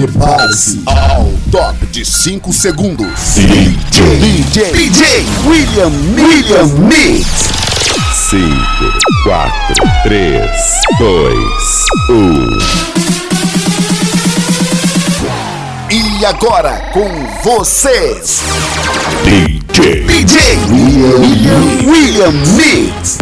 Prepare-se ao top de 5 segundos. DJ, DJ, DJ William, William Mix. 5, 4, 3, 2, 1. E agora com vocês, DJ DJ William, William Mix.